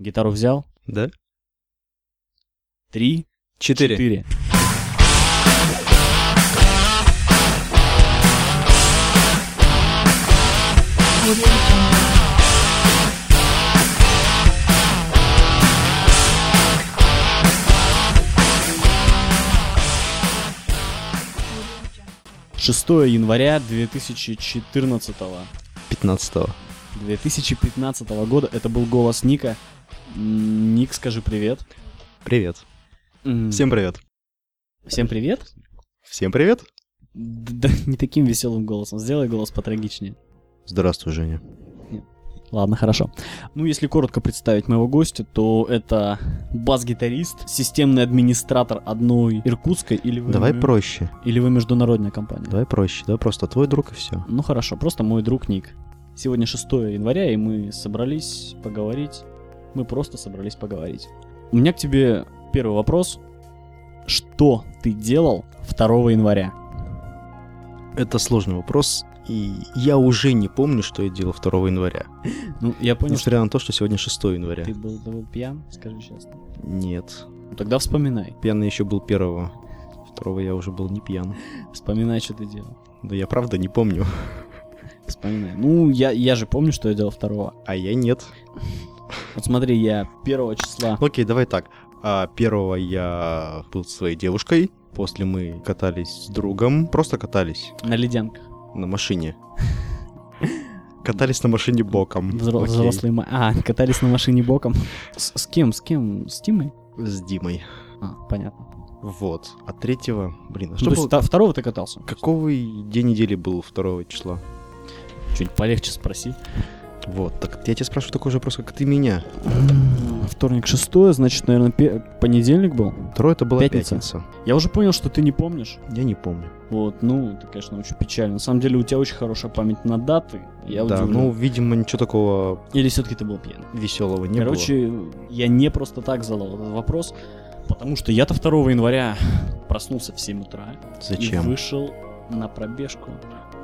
Гитару взял? Да? Три, Четыре. четыре. Шестое января 2014 Пятнадцатого. 2015 года. Это был голос Ника. Ник, скажи привет. Привет. Всем привет. Всем привет. Всем привет. Да, не таким веселым голосом. Сделай голос потрагичнее. Здравствуй, Женя. Ладно, хорошо. Ну, если коротко представить моего гостя, то это бас-гитарист, системный администратор одной иркутской или вы, Давай проще. или вы международная компания. Давай проще. Давай просто твой друг и все. Ну хорошо, просто мой друг Ник. Сегодня 6 января, и мы собрались поговорить. Мы просто собрались поговорить. У меня к тебе первый вопрос. Что ты делал 2 января? Это сложный вопрос, и я уже не помню, что я делал 2 января. Ну, я понял, что Несмотря на то, что сегодня 6 января. ты был, ты был пьян, скажи честно. Нет. Ну, тогда вспоминай. Пьяный еще был первого. Второго я уже был не пьян. Вспоминай, что ты делал. Да я правда не помню. Вспоминай. Ну, я, я же помню, что я делал второго. А я нет. Вот смотри, я первого числа... Окей, давай так. А, первого я был со своей девушкой. После мы катались с другом. Просто катались На ледянках. на машине. Катались на машине боком. Взро-. Взрослые... ма- А, катались на машине боком. С, с кем? С кем? С Тимой? С Димой. А, понятно. Вот. А третьего, блин, а Ну, что то есть было? та- второго ты катался? Какого день недели был 2 числа? Чуть полегче спроси. Вот, так я тебя спрашиваю такой же вопрос, как ты меня. Вторник, шестое, значит, наверное, понедельник был. Второе это была Пятница. пятница. Я уже понял, что ты не помнишь. Я не помню. Вот, ну, это, конечно, очень печально. На самом деле, у тебя очень хорошая память на даты. Я да, удивлен. ну, видимо, ничего такого Или все-таки ты был пьян? веселого не Короче, я не просто так задал этот вопрос, потому что я-то 2 января проснулся в 7 утра было. и Зачем? вышел на пробежку.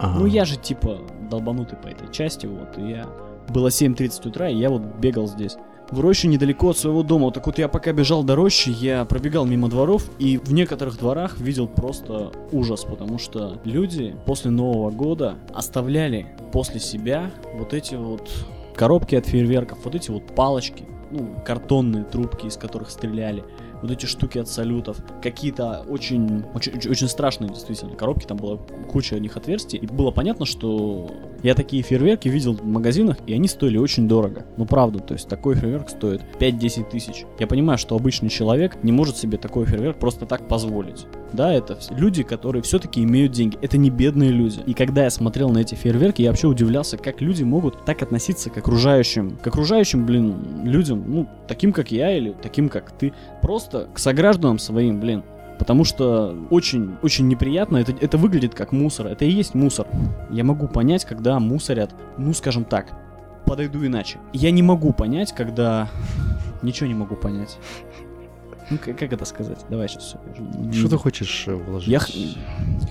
Ага. Ну, я же типа долбанутый по этой части, вот, и я... Было 7.30 утра, и я вот бегал здесь. В роще недалеко от своего дома. Так вот я пока бежал до рощи, я пробегал мимо дворов, и в некоторых дворах видел просто ужас, потому что люди после Нового года оставляли после себя вот эти вот коробки от фейерверков, вот эти вот палочки, ну, картонные трубки, из которых стреляли, вот эти штуки от салютов, какие-то очень, очень, очень- страшные действительно коробки, там была куча них отверстий, и было понятно, что я такие фейерверки видел в магазинах, и они стоили очень дорого. Ну правда, то есть такой фейерверк стоит 5-10 тысяч. Я понимаю, что обычный человек не может себе такой фейерверк просто так позволить. Да, это люди, которые все-таки имеют деньги. Это не бедные люди. И когда я смотрел на эти фейерверки, я вообще удивлялся, как люди могут так относиться к окружающим, к окружающим, блин, людям, ну, таким, как я или таким, как ты. Просто к согражданам своим, блин. Потому что очень, очень неприятно, это, это выглядит как мусор, это и есть мусор. Я могу понять, когда мусорят, ну, скажем так, подойду иначе. Я не могу понять, когда... Ничего не могу понять. Ну, как, как это сказать? Давай сейчас все. Что ты хочешь э, вложить? Я х-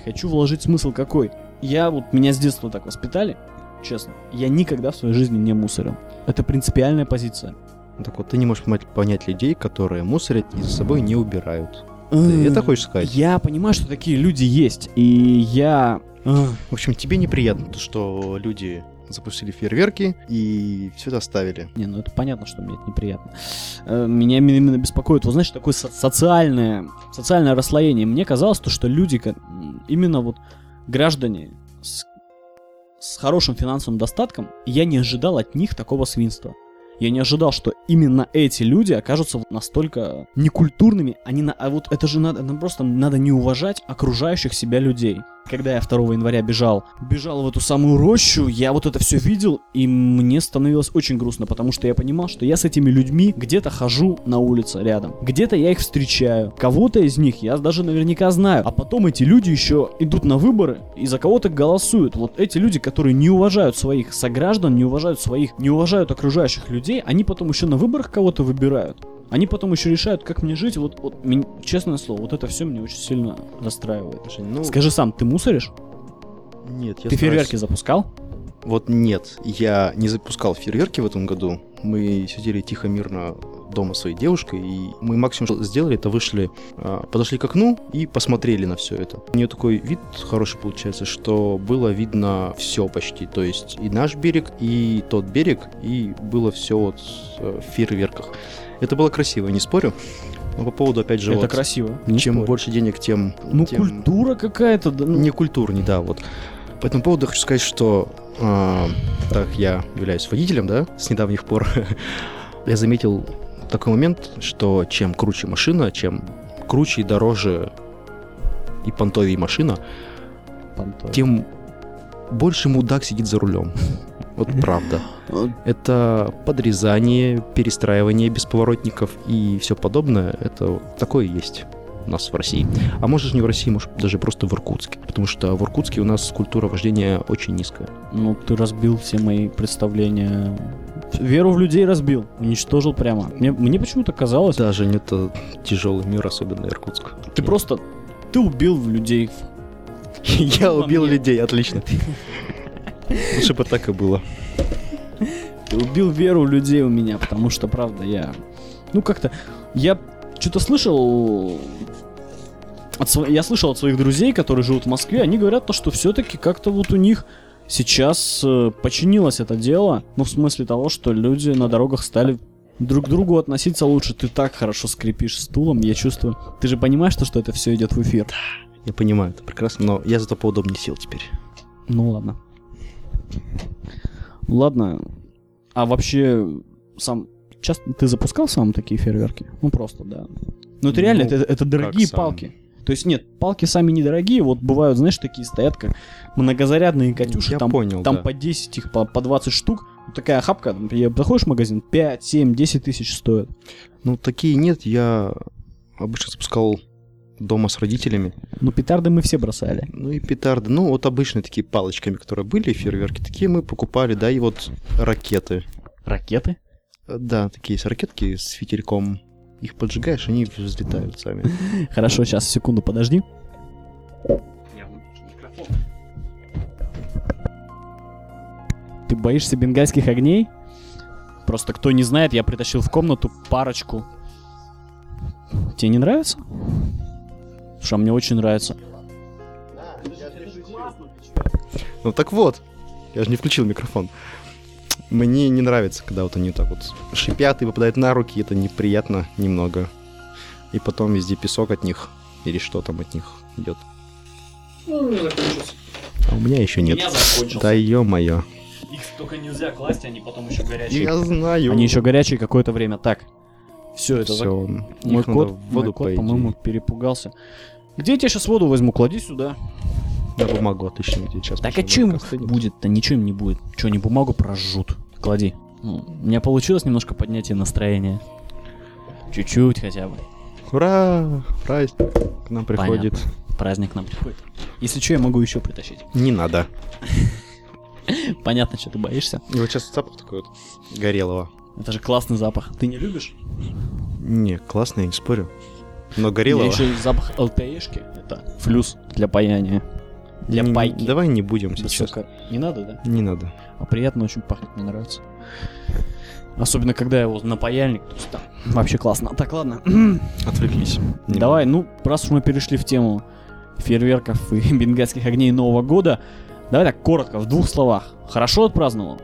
хочу вложить смысл какой. Я вот меня с детства так воспитали, честно. Я никогда в своей жизни не мусорил. Это принципиальная позиция. Ну, Так вот, ты не можешь понять, понять людей, которые мусорят и за собой не убирают. Ты это хочешь сказать? Я понимаю, что такие люди есть, и я... Ах, В общем, тебе неприятно то, что люди запустили фейерверки и все это оставили. Не, ну это понятно, что мне это неприятно. Э, Меня именно беспокоит, вот знаешь, такое со- социальное, социальное расслоение. Мне казалось, то, что люди, именно вот граждане с, с хорошим финансовым достатком, я не ожидал от них такого свинства. Я не ожидал, что именно эти люди окажутся настолько некультурными. Они на, а вот это же надо, нам просто надо не уважать окружающих себя людей. Когда я 2 января бежал, бежал в эту самую рощу, я вот это все видел, и мне становилось очень грустно, потому что я понимал, что я с этими людьми где-то хожу на улице рядом, где-то я их встречаю, кого-то из них я даже наверняка знаю, а потом эти люди еще идут на выборы и за кого-то голосуют. Вот эти люди, которые не уважают своих сограждан, не уважают своих, не уважают окружающих людей, они потом еще на выборах кого-то выбирают. Они потом еще решают, как мне жить. Вот, вот мен- честное слово, вот это все меня очень сильно расстраивает. Жень, ну, Скажи сам, ты мусоришь? нет, я ты стараюсь- фейерверки запускал? Вот нет, я не запускал фейерверки в этом году, Мы сидели тихо, мирно дома своей девушкой, и мы максимум что сделали, это вышли, а, подошли к окну и посмотрели на все это. У нее такой вид хороший получается, что было видно все почти, то есть и наш берег, и тот берег, и было все вот э, в фейерверках. Это было красиво, не спорю. Но по поводу, опять же, Это вот, красиво. не чем спорю. больше денег, тем... Ну, тем- культура какая-то. да, ну, не культурней, да, вот. По этому поводу хочу сказать, что а, так я являюсь водителем, да, с недавних пор, я заметил такой момент, что чем круче машина, чем круче и дороже и понтовее машина, понтой. тем больше мудак сидит за рулем. Вот правда. Это подрезание, перестраивание без поворотников и все подобное. Это такое есть у нас в России. А может не в России, может даже просто в Иркутске. Потому что в Иркутске у нас культура вождения очень низкая. Ну, ты разбил все мои представления. Веру в людей разбил. Уничтожил прямо. Мне, мне почему-то казалось, Да, Жень, это тяжелый мир, особенно Иркутск. ты просто... Ты убил людей. Я убил людей, отлично. Лучше бы так и было. Ты убил веру людей у меня, потому что, правда, я... Ну, как-то... Я что-то слышал... От Я слышал от своих друзей, которые живут в Москве, они говорят то, что все-таки как-то вот у них сейчас э, починилось это дело. Ну, в смысле того, что люди на дорогах стали друг к другу относиться лучше. Ты так хорошо скрипишь стулом, я чувствую. Ты же понимаешь, что, что это все идет в эфир? Я понимаю, это прекрасно, но я зато поудобнее сел теперь. Ну ладно. Ладно. А вообще, сам часто ты запускал сам такие фейерверки? Ну просто, да. Ну это реально, Ну, это, это дорогие сам? палки. То есть нет, палки сами недорогие, вот бывают, знаешь, такие стоят, как многозарядные Катюши, Я там, понял, там да. по 10 их, по, по 20 штук. Вот такая охапка, например, заходишь в магазин, 5, 7, 10 тысяч стоит. Ну, такие нет, я обычно запускал дома с родителями. Ну петарды мы все бросали. Ну и петарды. Ну, вот обычные такие палочками, которые были, фейерверки, такие мы покупали, да, и вот ракеты. Ракеты? Э, Да, такие есть ракетки с фитильком. Их поджигаешь, они взлетают сами. Хорошо, сейчас, секунду, подожди. Ты боишься бенгальских огней? Просто кто не знает, я притащил в комнату парочку. Тебе не нравится? Слушай, а мне очень нравится. Ну так вот, я же не включил микрофон. Мне не нравится, когда вот они так вот шипят и попадают на руки, это неприятно немного. И потом везде песок от них, или что там от них идет. А у меня еще нет. Да ё-моё. Их только нельзя класть, они потом еще горячие. Я знаю. Они еще горячие какое-то время. Так. Все, это зак- Все, Мой кот, мой кот, по по-моему, перепугался. Где я тебе сейчас воду возьму? Клади сюда. На бумагу отлично где сейчас. Так а чем будет-то? Ничего им не будет. Че, они бумагу прожжут? Клади. Ну, у меня получилось немножко поднятие настроения. Чуть-чуть хотя бы. Ура! Праздник к нам приходит. Праздник к нам приходит. Если что, я могу еще притащить. Не надо. Понятно, что ты боишься. И вот сейчас запах такой вот горелого. Это же классный запах. Ты не любишь? Не, классно, я не спорю. Но Я горелого... еще запах ЛТЕшки. Это флюс для паяния. Для Не- пайки. Давай не будем сейчас. Высоко. Не надо, да? Не надо. А приятно очень пахнет, мне нравится. Особенно, когда его на паяльник, то есть там вообще классно. Так, ладно. Отвлеклись. Не Давай, ну, раз уж мы перешли в тему фейерверков и бенгальских огней Нового года, давай так коротко, в двух словах. Хорошо отпраздновал?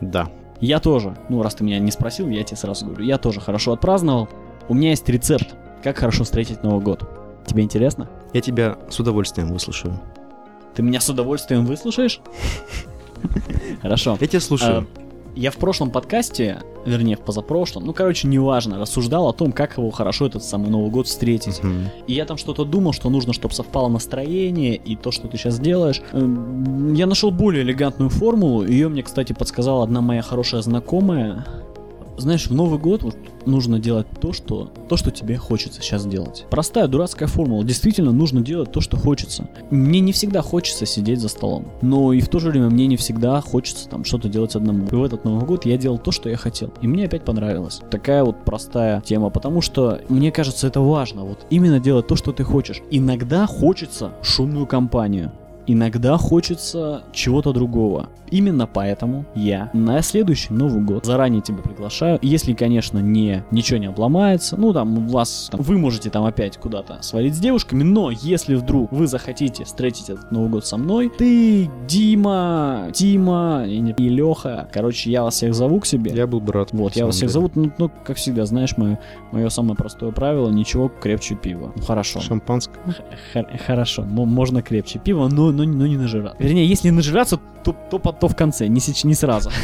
Да. Я тоже. Ну, раз ты меня не спросил, я тебе сразу говорю. Я тоже хорошо отпраздновал. У меня есть рецепт, как хорошо встретить Новый год. Тебе интересно? Я тебя с удовольствием выслушаю. Ты меня с удовольствием выслушаешь? Хорошо. Я тебя слушаю. А, Я в прошлом подкасте, вернее, в позапрошлом, ну, короче, неважно, рассуждал о том, как его хорошо этот самый Новый год встретить. Мгм. И я там что-то думал, что нужно, чтобы совпало настроение и то, что ты сейчас делаешь. Эм, Я нашел более элегантную формулу. Ее мне, кстати, подсказала одна моя хорошая знакомая. Знаешь, в Новый год вот нужно делать то, что, то, что тебе хочется сейчас делать. Простая дурацкая формула. Действительно нужно делать то, что хочется. Мне не всегда хочется сидеть за столом. Но и в то же время мне не всегда хочется там что-то делать одному. И в этот Новый год я делал то, что я хотел. И мне опять понравилось. Такая вот простая тема. Потому что мне кажется, это важно. Вот именно делать то, что ты хочешь. Иногда хочется шумную компанию. Иногда хочется чего-то другого. Именно поэтому я на следующий Новый год заранее тебя приглашаю. Если, конечно, не, ничего не обломается, ну там у вас, там, вы можете там опять куда-то свалить с девушками, но если вдруг вы захотите встретить этот Новый год со мной, ты, Дима, Тима и, и Леха, короче, я вас всех зову к себе. Я был бы рад. Вот, я вас всех самом зову, ну, ну, как всегда, знаешь, мое, мое самое простое правило, ничего крепче пива. Ну, хорошо. деле. Шампанское. Х- хорошо, мо- можно крепче пива, но, но, но не нажираться. Вернее, если нажираться, то, то, по- то в конце, не, сеч- не сразу.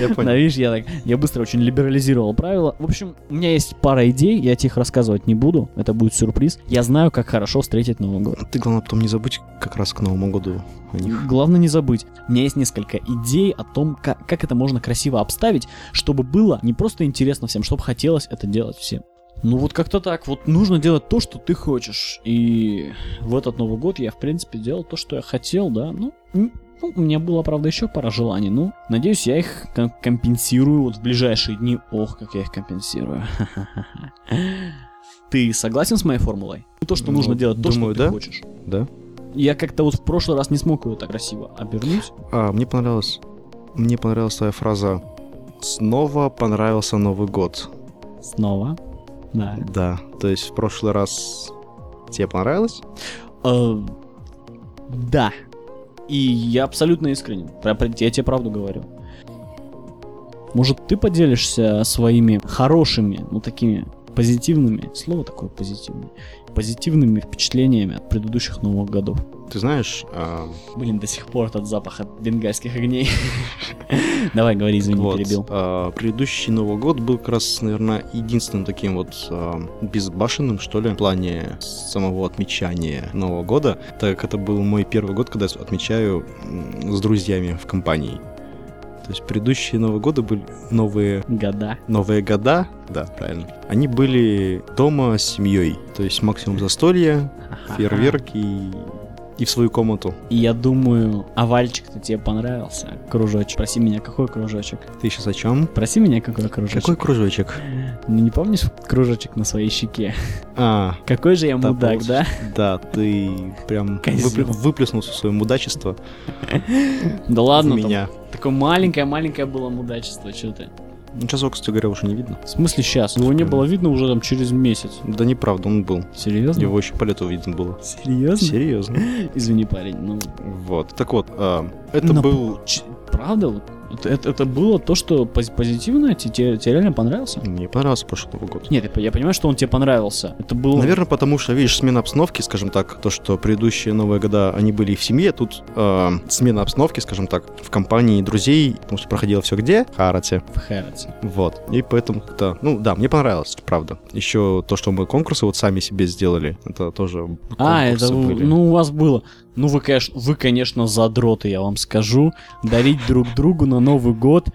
Я Да, понял. видишь, я так, я быстро очень либерализировал правила. В общем, у меня есть пара идей, я тебе их рассказывать не буду, это будет сюрприз. Я знаю, как хорошо встретить Новый год. Ты, главное, потом не забудь как раз к Новому году о них. Главное не забыть, у меня есть несколько идей о том, как, как это можно красиво обставить, чтобы было не просто интересно всем, чтобы хотелось это делать всем. Ну вот как-то так, вот нужно делать то, что ты хочешь. И в этот Новый год я, в принципе, делал то, что я хотел, да. Ну, ну, у меня было, правда, еще пара желаний. Ну, надеюсь, я их ком- компенсирую вот в ближайшие дни. Ох, как я их компенсирую. Ты согласен с моей формулой? То, что Ну, нужно делать то, думаю, что ты да. хочешь. Да? Я как-то вот в прошлый раз не смог ее так красиво обернуть. А, мне понравилась... Мне понравилась твоя фраза «Снова понравился Новый год». Снова. Да. Да, то есть в прошлый раз тебе понравилось? Э, да. И я абсолютно искренен. Я тебе правду говорю. Может, ты поделишься своими хорошими, ну такими позитивными, слово такое позитивное, позитивными впечатлениями от предыдущих Новых годов. Ты знаешь, а, Блин, до сих пор этот запах от бенгальских огней. Давай, говори, извини, вот, перебил. а, предыдущий Новый год был как раз, наверное, единственным таким вот а, безбашенным, что ли, в плане самого отмечания Нового года, так как это был мой первый год, когда я отмечаю с друзьями в компании. То есть предыдущие Новые годы были новые Года. Новые года, да, правильно, они были дома с семьей. То есть максимум застолья, фейерверки и, и в свою комнату. И я думаю, овальчик-то тебе понравился. Кружочек. Проси меня, какой кружочек? Ты сейчас о чем? Проси меня, какой кружочек. Какой кружочек? Ну не помнишь кружочек на своей щеке? А, Какой же я да, мудак, вот. да? да, ты прям выплю- выплеснул свое мудачество Да ладно, меня. такое маленькое-маленькое было мудачество, что ты? Ну, часок, кстати говоря, уже не видно. В смысле сейчас? Его не было видно уже там через месяц. Да неправда, он был. Серьезно? Его еще по лету видно было. Серьезно? Серьезно. Извини, парень, ну... Вот. Так вот, а, это на- был... Ч- Правда? Вот это, это, это было то, что пози- позитивное? Те- Тебе, тебе реально понравился? Мне понравился прошлый Новый год. Нет, я, я понимаю, что он тебе понравился. Это было... Наверное, потому что, видишь, смена обстановки, скажем так, то, что предыдущие Новые года, они были в семье, тут э, смена обстановки, скажем так, в компании друзей, потому что проходило все где? В Харате. в Хэрроте. Вот. И поэтому как-то, ну да, мне понравилось, правда. Еще то, что мы конкурсы вот сами себе сделали, это тоже А, это, были. ну, у вас было. Ну, вы, конечно, вы, конечно, задроты, я вам скажу. Дарить друг другу на Новый год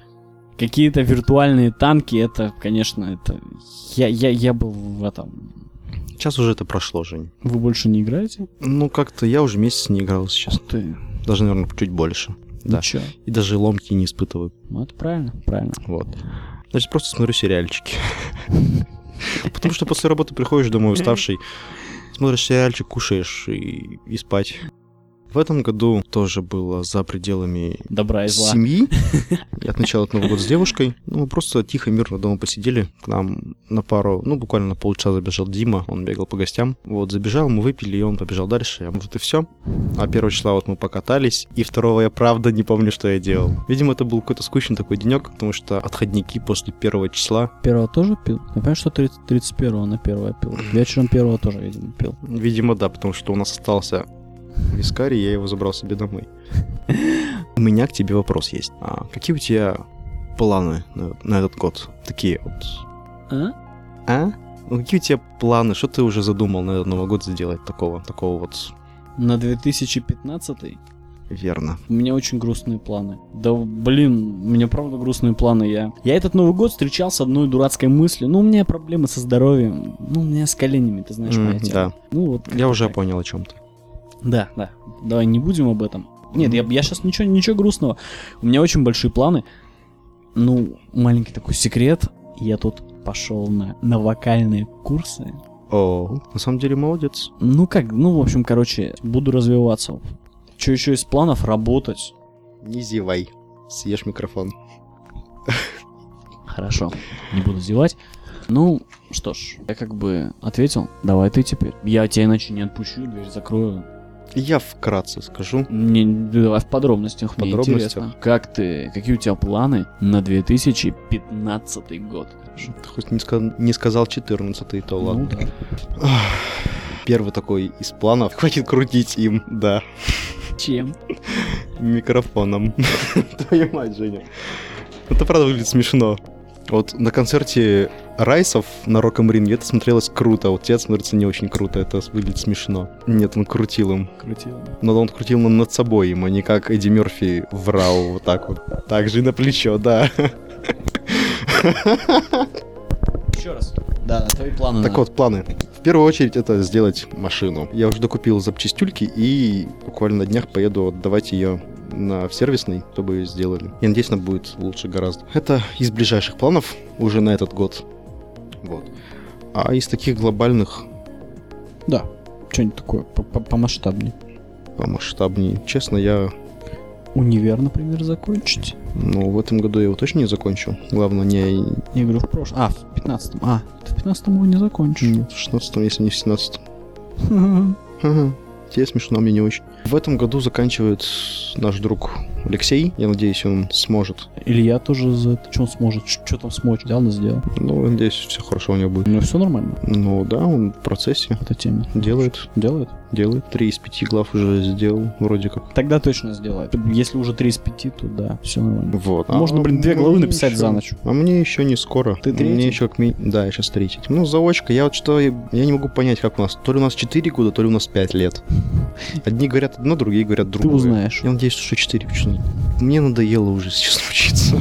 какие-то виртуальные танки, это, конечно, это... Я, я, я был в этом... Сейчас уже это прошло, Жень. Вы больше не играете? Ну, как-то я уже месяц не играл сейчас. Ты... Даже, наверное, чуть больше. Да. Ничего. И даже ломки не испытываю. Ну, это правильно, правильно. Вот. Значит, просто смотрю сериальчики. Потому что после работы приходишь домой уставший, смотришь сериальчик, кушаешь и, и спать. В этом году тоже было за пределами Добра и зла. семьи. Я отмечал этот Новый год с девушкой. Ну, мы просто тихо, мирно дома посидели. К нам на пару, ну, буквально на полчаса забежал Дима. Он бегал по гостям. Вот, забежал, мы выпили, и он побежал дальше. А может и все. А первого числа вот мы покатались. И второго я правда не помню, что я делал. Видимо, это был какой-то скучный такой денек, потому что отходники после первого числа. Первого тоже пил? Я понимаю, что 30, 31 на первое пил. Вечером первого тоже, видимо, пил. Видимо, да, потому что у нас остался вискарий, я его забрал себе домой. У меня к тебе вопрос есть. А какие у тебя планы на, на этот год? Такие вот А? А? Ну, какие у тебя планы? Что ты уже задумал на этот Новый год сделать такого? Такого вот На 2015 верно. У меня очень грустные планы. Да, блин, у меня правда грустные планы. Я, я этот Новый год встречал с одной дурацкой мыслью. Ну, у меня проблемы со здоровьем. Ну, у меня с коленями, ты знаешь, М, моя тема. да, Ну, вот я уже так. понял о чем ты. Да, да. Давай не будем об этом. Нет, я, я сейчас ничего, ничего грустного. У меня очень большие планы. Ну, маленький такой секрет. Я тут пошел на, на вокальные курсы. О, на самом деле молодец. Ну как, ну, в общем, короче, буду развиваться Что еще из планов? Работать. Не зевай. Съешь микрофон. Хорошо, не буду зевать. Ну, что ж, я как бы ответил. Давай ты теперь. Я тебя иначе не отпущу, дверь закрою. Я вкратце скажу. Не, давай в подробностях, мне подробностях? интересно. Как ты, какие у тебя планы на 2015 год? Ты хоть не, ска- не сказал 14 то ладно. Ну да. Первый такой из планов. Хватит крутить им, да. Чем? Микрофоном. Твою мать, Женя. Это правда выглядит смешно. Вот на концерте Райсов на Роком Ринге это смотрелось круто, а вот это смотрится не очень круто, это выглядит смешно. Нет, он крутил им. Крутил. Но он крутил им над собой им, а не как Эдди Мерфи врал вот так вот. Так же и на плечо, да. Еще раз. Да, твои планы. Так на- вот, планы. В первую очередь это сделать машину. Я уже докупил запчастюльки и буквально на днях поеду отдавать ее на в сервисный, чтобы ее сделали. Я надеюсь, она будет лучше гораздо. Это из ближайших планов уже на этот год. Вот. А из таких глобальных Да. Что-нибудь такое по- по- помасштабнее. помасштабнее, честно, я Универ, например, закончить. ну, в этом году я его точно не закончу. Главное, не Я говорю, в прошлом. А, в 15 А, ты в 15 его не закончишь. в 16 если не в 17 Ага. Тебе смешно, мне не очень. В этом году заканчивает наш друг Алексей. Я надеюсь, он сможет. Илья тоже за это. Что он сможет? Что там сможет? Взял, на сделал. Ну, надеюсь, все хорошо у него будет. Ну, все нормально. Ну да, он в процессе. Эта тема. Делает, Делает? делает. Три из пяти глав уже сделал, вроде как. Тогда точно сделает. Если уже 3 из 5, то да, все нормально. Вот. Можно, блин, две главы написать ещё- за ночь. А мне еще не скоро. Ты третий? Мне еще как ми... Да, я сейчас третий. Ну, заочка, я вот что, я не могу понять, как у нас. То ли у нас 4 года, то ли у нас 5 лет. Одни говорят одно, другие говорят Ты другое. узнаешь. Я надеюсь, что 4. Почему? Мне надоело уже сейчас учиться.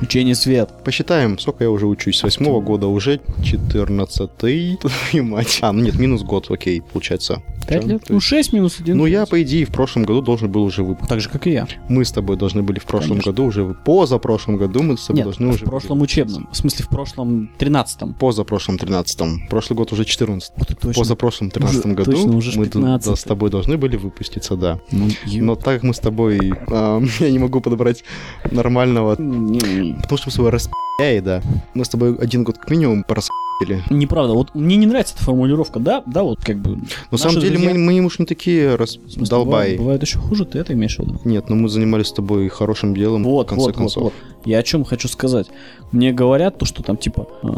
Учение свет. Посчитаем, сколько я уже учусь. С восьмого года уже 14 Твою мать. А, ну нет, минус год, окей, получается. 5 Чё? лет? Ну, есть- 6 минус 1. Ну, я, по идее, в прошлом году должен был уже выпустить. Так же, как и я. Мы с тобой должны были в прошлом Конечно. году уже... Позапрошлом году мы с тобой Нет, должны в уже... прошлом были учебном. В смысле, в прошлом 13-м. Позапрошлом 13 Прошлый год уже 14 Вот точно. Позапрошлом 13 Уже- году точно, уже мы д- 15. да, с тобой должны были выпуститься, да. Ну, ё- Но так как мы с тобой... а, я не могу подобрать нормального... Потому что мы с тобой распи***яи, да. Мы с тобой один год как минимум пораспи***ли. Неправда. Вот мне не нравится эта формулировка, да? Да, вот как бы... На самом деле друзья- мы, мы уж не такие В смысле, раздолбаи. Бывает, бывает еще хуже, ты это имеешь в виду? Нет, но мы занимались с тобой хорошим делом, в Вот, конце вот, концов. вот, вот. Я о чем хочу сказать. Мне говорят то, что там, типа, э,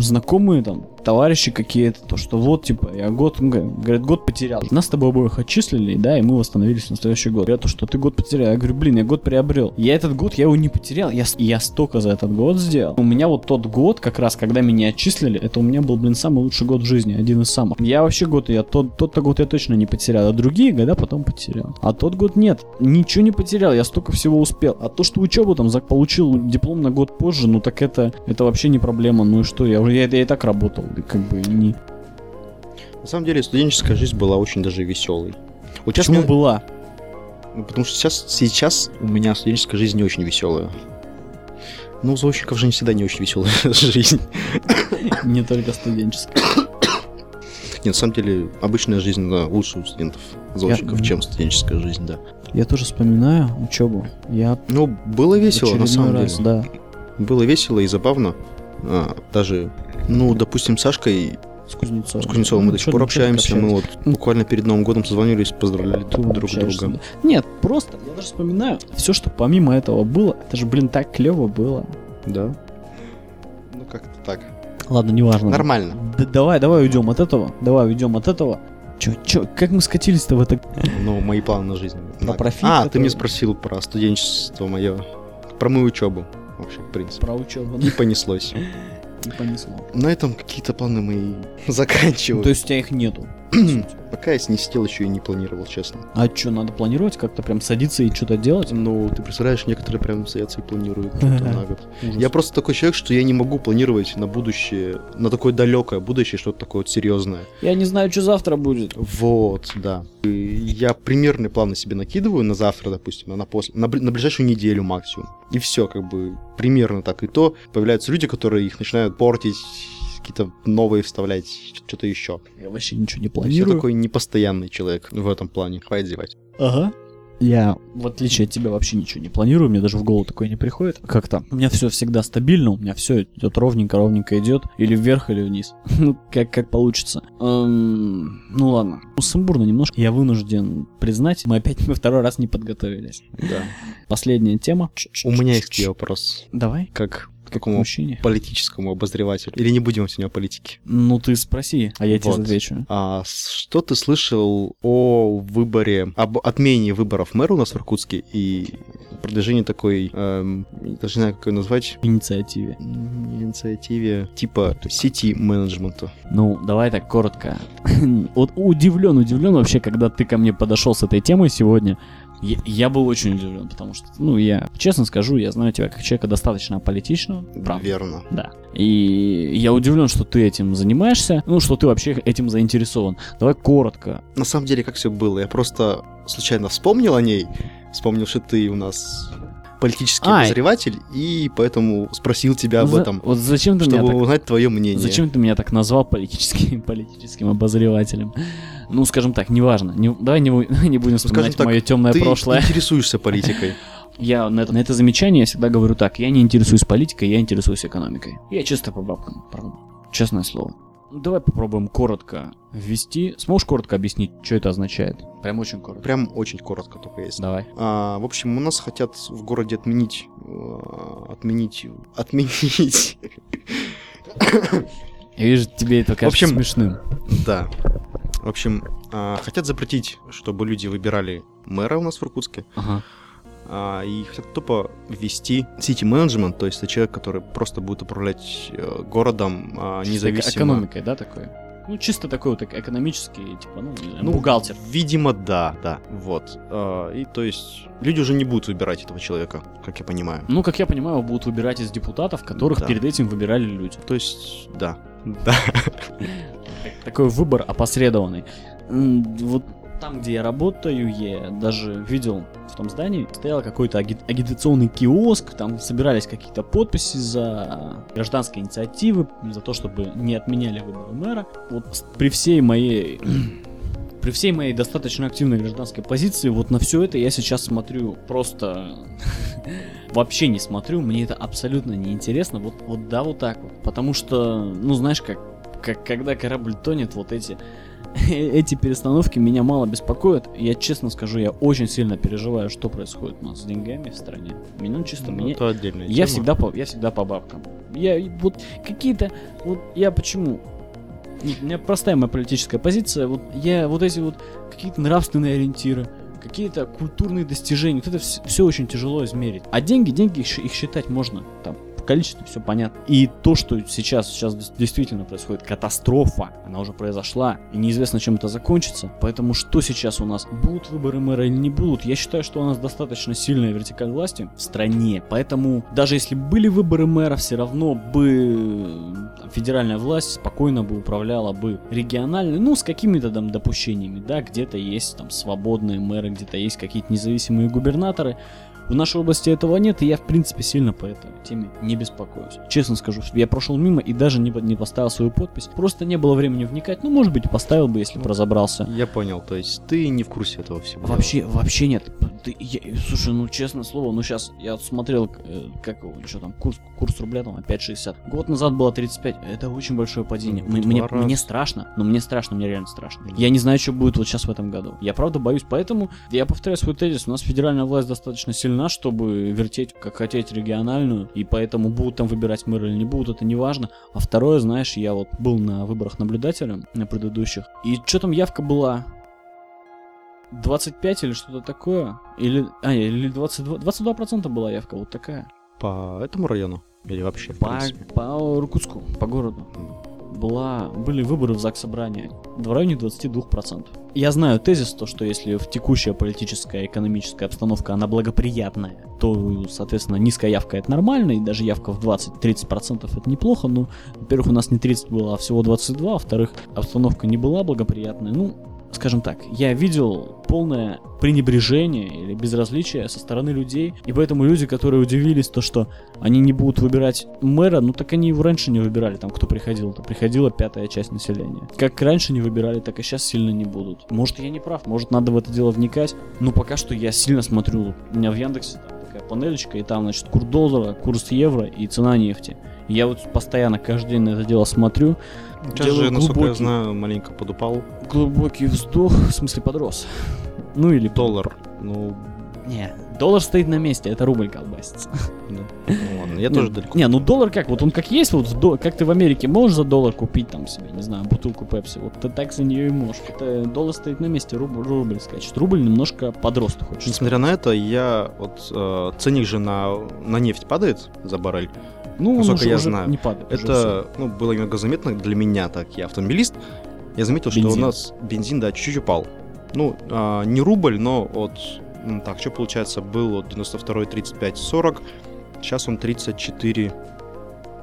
знакомые там, товарищи какие-то, то, что вот, типа, я год, говорят, год потерял. Нас с тобой обоих отчислили, да, и мы восстановились на следующий год. Говорят, то, что ты год потерял. Я говорю, блин, я год приобрел. Я этот год, я его не потерял, я, я столько за этот год сделал. У меня вот тот год, как раз, когда меня отчислили, это у меня был, блин, самый лучший год в жизни, один из самых. Я вообще год, я тот, тот-то год я точно не потерял, а другие года потом потерял. А тот год нет, ничего не потерял, я столько всего успел. А то, что учебу там получил диплом на год позже, ну так это, это вообще не проблема. Ну и что, я, уже- я, я и так работал, как бы не... На самом деле студенческая жизнь была очень даже веселой. Вот Почему мне- была? Ну, Потому что сейчас, сейчас у меня студенческая жизнь не очень веселая. Ну, у заочников же не всегда не очень веселая жизнь. Не только студенческая. Нет, на самом деле, обычная жизнь она лучше у студентов, заочников, Я- чем студенческая жизнь, да. Я тоже вспоминаю учебу. Я Ну, было весело, на самом раз, деле. да. Было весело и забавно. А, даже, ну, допустим, Сашкой, С Кузнецовым. с Кузнецовым мы до сих пор Ну, общаемся. Мы вот буквально перед Новым годом созвонились, поздравляли Ты друг общаешься, друга. да. Нет, просто, я даже вспоминаю, все, что помимо этого было, это же, блин, так клево было. Да. Ну, как-то так. Ладно, неважно. Нормально. Да давай, давай уйдем от этого. Давай уйдем от этого. Чё, чё, как мы скатились-то в это? Ну, мои планы на жизнь. Так. профит, А, ты который- мне спросил про студенчество мое. Про мою учебу. Вообще, в принципе. Про учебу. И понеслось. И понесло. На этом какие-то планы мои То заканчиваются. есть у тебя их нету. Пока я не сидел еще и не планировал, честно. А что, надо планировать как-то прям садиться и что-то делать? Ну, ты представляешь, некоторые прям садятся и планируют на год. Я просто такой человек, что я не могу планировать на будущее, на такое далекое будущее, что-то такое вот серьезное. Я не знаю, что завтра будет. Вот, да. Я примерные планы себе накидываю на завтра, допустим, на, после, на, на ближайшую неделю максимум. И все, как бы, примерно так. И то появляются люди, которые их начинают портить какие-то новые вставлять, что-то еще. Я вообще ничего не есть я планирую. такой непостоянный человек в этом плане. Хватит зевать. Ага. Я, в отличие от тебя, вообще ничего не планирую, мне даже в голову такое не приходит. Как-то у меня все всегда стабильно, у меня все идет ровненько, ровненько идет, или вверх, или вниз. Ну, как, как получится. Эм, ну ладно. Сумбурно немножко. Я вынужден признать, мы опять мы второй раз не подготовились. Да. Последняя тема. У меня есть вопрос. Давай. Как к такому мужчине. политическому обозревателю. Или не будем сегодня о политике? Ну ты спроси, а я тебе Вот. отвечу. А что ты слышал о выборе, об отмене выборов мэра у нас в Иркутске и продвижении такой, эм, даже не знаю, как ее назвать, Инициативе. инициативе типа сети менеджмента. Ну, давай так коротко. Вот удивлен, удивлен вообще, когда ты ко мне подошел с этой темой сегодня. Я, я был очень удивлен, потому что, ну, я честно скажу, я знаю тебя как человека достаточно аполитичного, правда. Верно. Да. И я удивлен, что ты этим занимаешься, ну, что ты вообще этим заинтересован. Давай коротко. На самом деле, как все было, я просто случайно вспомнил о ней, вспомнил, что ты у нас политический Ай. обозреватель, и поэтому спросил тебя об За- этом, Вот зачем ты меня чтобы так узнать твое мнение. Зачем ты меня так назвал политическим, политическим обозревателем? Ну, скажем так, неважно. Не, давай не, не будем вспоминать Ну, так, мое темное Ты прошлое. интересуешься политикой. Я на это, на это замечание я всегда говорю так. Я не интересуюсь политикой, я интересуюсь экономикой. Я чисто по бабкам, правда. Честное слово. Ну, Давай попробуем коротко ввести. Сможешь коротко объяснить, что это означает? Прям очень коротко. Прям очень коротко только есть. Давай. А, в общем, у нас хотят в городе отменить, э, отменить, отменить, Я вижу, тебе это кажется общем, смешным. да. В общем, а, хотят запретить, чтобы люди выбирали мэра у нас в Иркутске, Ага. а, и хотят тупо ввести city management, то есть это человек, который просто будет управлять э, городом а, Чисто независимо. Экономикой, да, такой? Ну, чисто такой вот эк- экономический, типа, ну, не знаю, Ну, бухгалтер. Видимо, да, да. Вот. А, и то есть люди уже не будут выбирать этого человека, как я понимаю. Ну, как я понимаю, будут выбирать из депутатов, которых Да. перед этим выбирали люди. То есть, да. Да. Такой выбор опосредованный. Вот там, где я работаю, я даже видел в том здании, стоял какой-то аги- агитационный киоск, там собирались какие-то подписи за гражданские инициативы, за то, чтобы не отменяли выборы мэра. Вот при всей моей... При всей моей достаточно активной гражданской позиции, вот на все это я сейчас смотрю просто вообще не смотрю, мне это абсолютно не интересно. Вот, вот да, вот так вот. Потому что, ну знаешь, как, как когда корабль тонет, вот эти эти перестановки меня мало беспокоят. Я честно скажу, я очень сильно переживаю, что происходит у нас с деньгами в стране. Меня ну, чисто Ну, меня. это отдельная Я тема. всегда по, я всегда по бабкам. Я вот какие-то, вот я почему? У меня простая моя политическая позиция. Вот я вот эти вот какие-то нравственные ориентиры, какие-то культурные достижения, вот это все, очень тяжело измерить. А деньги, деньги их, их считать можно там количестве все понятно. И то, что сейчас, сейчас действительно происходит катастрофа, она уже произошла, и неизвестно, чем это закончится. Поэтому что сейчас у нас? Будут выборы мэра или не будут? Я считаю, что у нас достаточно сильная вертикаль власти в стране. Поэтому даже если были выборы мэра, все равно бы там, федеральная власть спокойно бы управляла бы региональной, ну, с какими-то там допущениями, да, где-то есть там свободные мэры, где-то есть какие-то независимые губернаторы. В нашей области этого нет, и я, в принципе, сильно по этой теме не беспокоюсь. Честно скажу, я прошел мимо и даже не, не поставил свою подпись. Просто не было времени вникать. Ну, может быть, поставил бы, если бы разобрался. Я понял, то есть ты не в курсе этого всего. Вообще, вообще нет. Ты- я- слушай, ну честное слово, ну сейчас я смотрел, э, как его, что там, курс, курс рубля там 5,60. Год назад было 35. Это очень большое падение. Ну, мне, раза. мне страшно, но мне страшно, мне реально страшно. Я не знаю, что будет вот сейчас в этом году. Я правда боюсь, поэтому я повторяю свой тезис. У нас федеральная власть достаточно сильна, чтобы вертеть, как хотеть, региональную, и поэтому будут там выбирать мэра или не будут, это не важно. А второе, знаешь, я вот был на выборах наблюдателем, на предыдущих, и что там явка была 25 или что-то такое. Или, а, или 22, 22% была явка, вот такая. По этому району? Или вообще, По, по Иркутску, по городу. Была, были выборы в ЗАГС Собрания в районе 22%. Я знаю тезис, то, что если в текущая политическая и экономическая обстановка, она благоприятная, то, соответственно, низкая явка это нормально, и даже явка в 20-30% это неплохо, но, во-первых, у нас не 30 было, а всего 22, а во-вторых, обстановка не была благоприятной, ну, скажем так, я видел полное пренебрежение или безразличие со стороны людей, и поэтому люди, которые удивились, то, что они не будут выбирать мэра, ну так они его раньше не выбирали, там кто приходил, то приходила пятая часть населения. Как раньше не выбирали, так и сейчас сильно не будут. Может, я не прав, может, надо в это дело вникать, но пока что я сильно смотрю, у меня в Яндексе там такая панелечка, и там, значит, курс доллара, курс евро и цена нефти. Я вот постоянно каждый день на это дело смотрю. Сейчас делаю же, насколько я глубокий- знаю, маленько подупал Глубокий вздох, в смысле подрос. Ну или доллар. Ну, Не, доллар стоит на месте, это рубль колбасится. ну ладно, я тоже далеко. Не, ну доллар как? Вот он как есть, вот как ты в Америке можешь за доллар купить там себе, не знаю, бутылку пепси, вот ты так за нее и можешь. Это доллар стоит на месте, рубль, рубль скачет. Рубль немножко подрос, хочешь. Несмотря на это, я вот э, ценник же на, на нефть падает за баррель. Ну, насколько уже, я уже знаю, не падает. Это ну, было немного заметно для меня, так я автомобилист. Я заметил, что Бензин. у нас бензин, да, чуть-чуть упал. Ну, а, не рубль, но от... Так, что получается, был от 92 35 40, сейчас он 34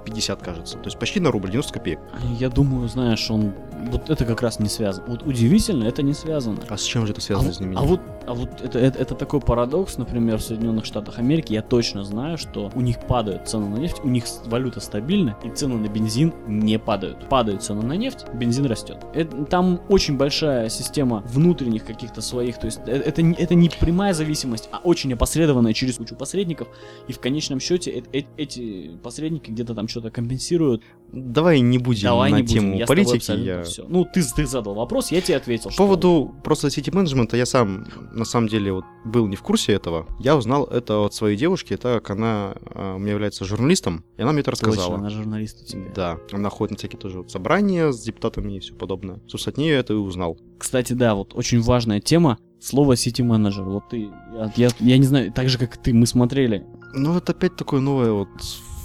50, кажется. То есть почти на рубль, 90 копеек. Я думаю, знаешь, он... Вот это как раз не связано. Вот удивительно, это не связано. А с чем же это А, связано вот- с ними? а вот, а вот это, это, это такой парадокс, например, в Соединенных Штатах Америки. Я точно знаю, что у них падают цены на нефть, у них валюта стабильна, и цены на бензин не падают. Падают цены на нефть, бензин растет. Это- там очень большая система внутренних каких-то своих, то есть э- это, не- это не прямая зависимость, а очень опосредованная через кучу посредников, и в конечном счете э- э- эти посредники где-то там что-то компенсируют. Давай не будем Давай на не будем, тему я с тобой политики. я- всё. Ну, ты, ты задал вопрос, я тебе ответил. По поводу просто сети менеджмента, я сам на самом деле вот был не в курсе этого. Я узнал это от своей девушки, так как она э, у меня является журналистом, и она мне это рассказала. Точно, она журналист у тебя. Да, она ходит на всякие тоже вот собрания с депутатами и все подобное. Собственно, от нее я это и узнал. Кстати, да, вот очень важная тема. Слово сити менеджер. Вот ты, я, я, я не знаю, так же как ты, мы смотрели. Ну, это опять такое новое вот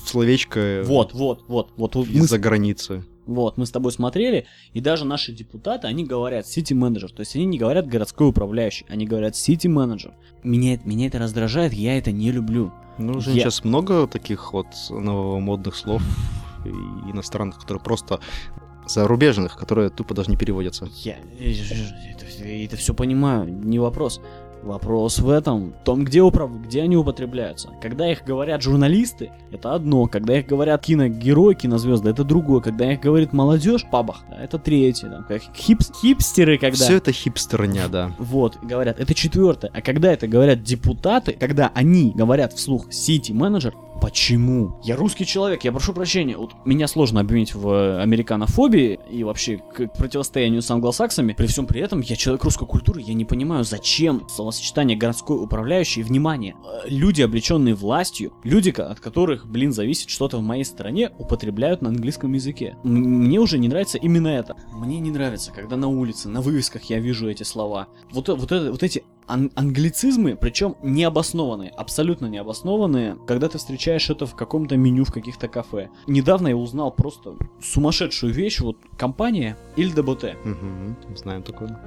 словечко Вот, вот, вот, вот, вот мы, из-за границы. Вот, мы с тобой смотрели, и даже наши депутаты, они говорят сити менеджер. То есть они не говорят городской управляющий, они говорят сити менеджер. Меня, меня это раздражает, я это не люблю. Ну, уже Я- сейчас много таких вот новомодных слов иностранных, которые просто зарубежных, которые тупо даже не переводятся. Я это, это все понимаю, не вопрос. Вопрос в этом, в том, где, управ... где они употребляются. Когда их говорят журналисты, это одно. Когда их говорят киногерои, кинозвезды, это другое. Когда их говорит молодежь в пабах, да, это третье. Там, как хипс... хипстеры, когда... Все это хипстерня, да. Вот, говорят, это четвертое. А когда это говорят депутаты, когда они говорят вслух сити менеджер, почему? Я русский человек, я прошу прощения. Вот меня сложно обвинить в э, американофобии и вообще к противостоянию с англосаксами. При всем при этом я человек русской культуры, я не понимаю, зачем словосочетание городской управляющий. Внимание, э, люди, облеченные властью, люди, от которых, блин, зависит что-то в моей стране, употребляют на английском языке. Мне уже не нравится именно это. Мне не нравится, когда на улице, на вывесках я вижу эти слова. Вот, э- вот, это, вот эти ан- англицизмы, причем необоснованные, абсолютно необоснованные, когда ты встречаешь это в каком-то меню в каких-то кафе. Недавно я узнал просто сумасшедшую вещь, вот компания ИЛДБТ. Мгм, Знаем такое.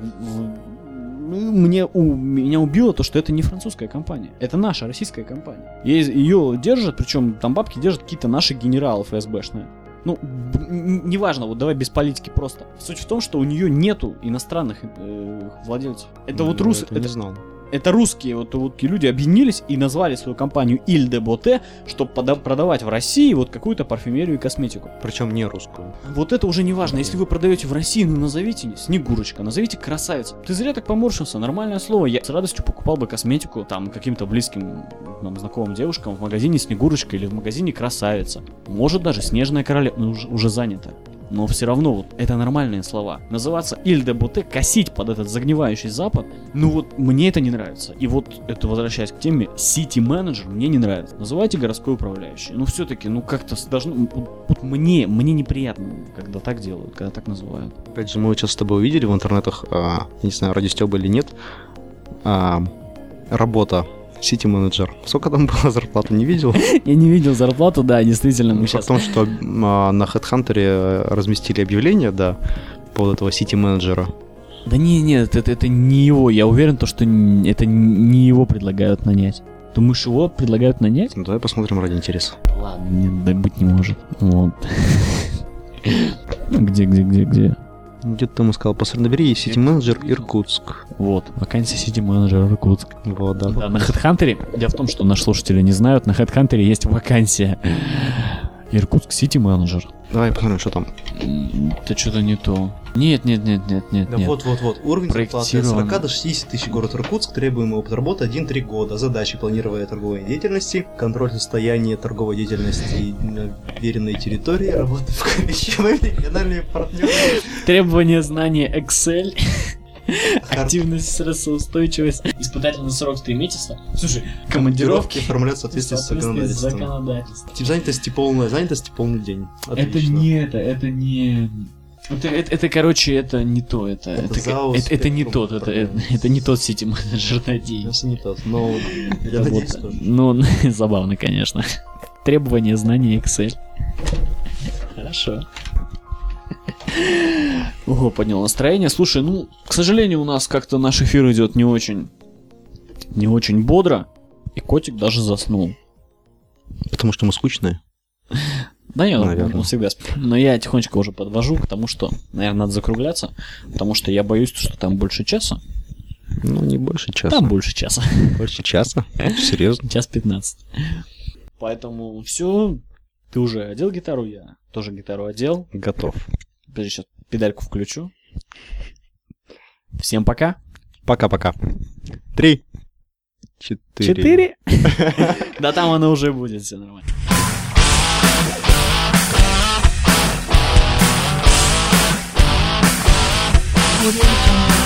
Мне, у, меня убило то, что это не французская компания. Это наша российская компания. Ее держат, причем там бабки держат какие-то наши генералы ФСБшные. Ну, неважно, вот давай без политики просто. Суть в том, что у нее нету иностранных э, владельцев. Это вот Ну, рус... это это, не знал. Это русские вот, вот люди объединились и назвали свою компанию Ильдеботе, чтобы продавать в России вот какую-то парфюмерию и косметику. Причем не русскую. Вот это уже не важно. Если вы продаете в России, ну назовите Снегурочка, назовите красавица. Ты зря так поморщился, нормальное слово. Я с радостью покупал бы косметику там каким-то близким нам знакомым девушкам в магазине Снегурочка или в магазине Красавица. Может даже Снежная королева, ну уже, уже занято. Но все равно вот это нормальные слова. Называться Иль де Буте, косить под этот загнивающий запад, ну вот мне это не нравится. И вот это возвращаясь к теме, City менеджер мне не нравится. Называйте городской управляющий. Ну все-таки, ну как-то должно... Вот, вот мне, мне неприятно, когда так делают, когда так называют. Опять же, мы сейчас с тобой увидели в интернетах, а, не знаю, ради Стёба или нет, а, работа сити менеджер. Сколько там было зарплаты, не видел? Я не видел зарплату, да, действительно, мы сейчас... В том, что а, на HeadHunter разместили объявление, да, по поводу этого сити менеджера. Да не, нет, это, это не его. Я уверен, то, что это не его предлагают нанять. Думаешь, его предлагают нанять? Ну, давай посмотрим ради интереса. Ладно, нет, да быть не может. Вот. Где, где, где, где? Где-то там искал. Посмотри, набери City менеджер Иркутск. Вот, вакансия City менеджер Иркутск. Вот, да. Да, на HeadHunter, дело в том, что наши слушатели не знают, на HeadHunter есть вакансия Иркутск Сити менеджер. Давай посмотрим, что там. Это что-то не то. Нет, нет, нет, нет, нет, Да нет. вот, вот, вот. Уровень зарплаты от Проектирован. 40 до 60 тысяч город Иркутск, требуемый опыт работы 1-3 года. Задачи планирования торговой деятельности, контроль состояния торговой деятельности на веренной территории, работа в комиссии, региональные партнеры. Требования знания Excel, активность, стрессоустойчивость, испытательный срок стремительства. Слушай, командировки оформлять в соответствии с законодательством. законодательством. Тип занятости полная, занятости полный день. Это не это, это не... Это, это, это, короче, это не то, это, Это это, ЗАО это, это не тот, это, это, это не тот сити менеджер, надеюсь. Если не тот, но я Вот. надеюсь тоже. Ну, забавно, конечно. Требования знания Excel. Хорошо. Ого, поднял настроение. Слушай, ну, к сожалению, у нас как-то наш эфир идет не очень, не очень бодро, и котик даже заснул. Потому что мы скучные. Да, я Наверно. он всегда. Но я тихонечко уже подвожу к тому, что, наверное, надо закругляться, потому что я боюсь, что там больше часа. Ну, не больше часа. Там больше часа. больше часа. Серьезно. Час 15. Поэтому все. Ты уже одел гитару, я тоже гитару одел. Готов. Подожди, сейчас педальку включу. Всем пока. Пока-пока. Три. Четыре. Четыре. Да там оно уже будет, все нормально. Audio Jungle.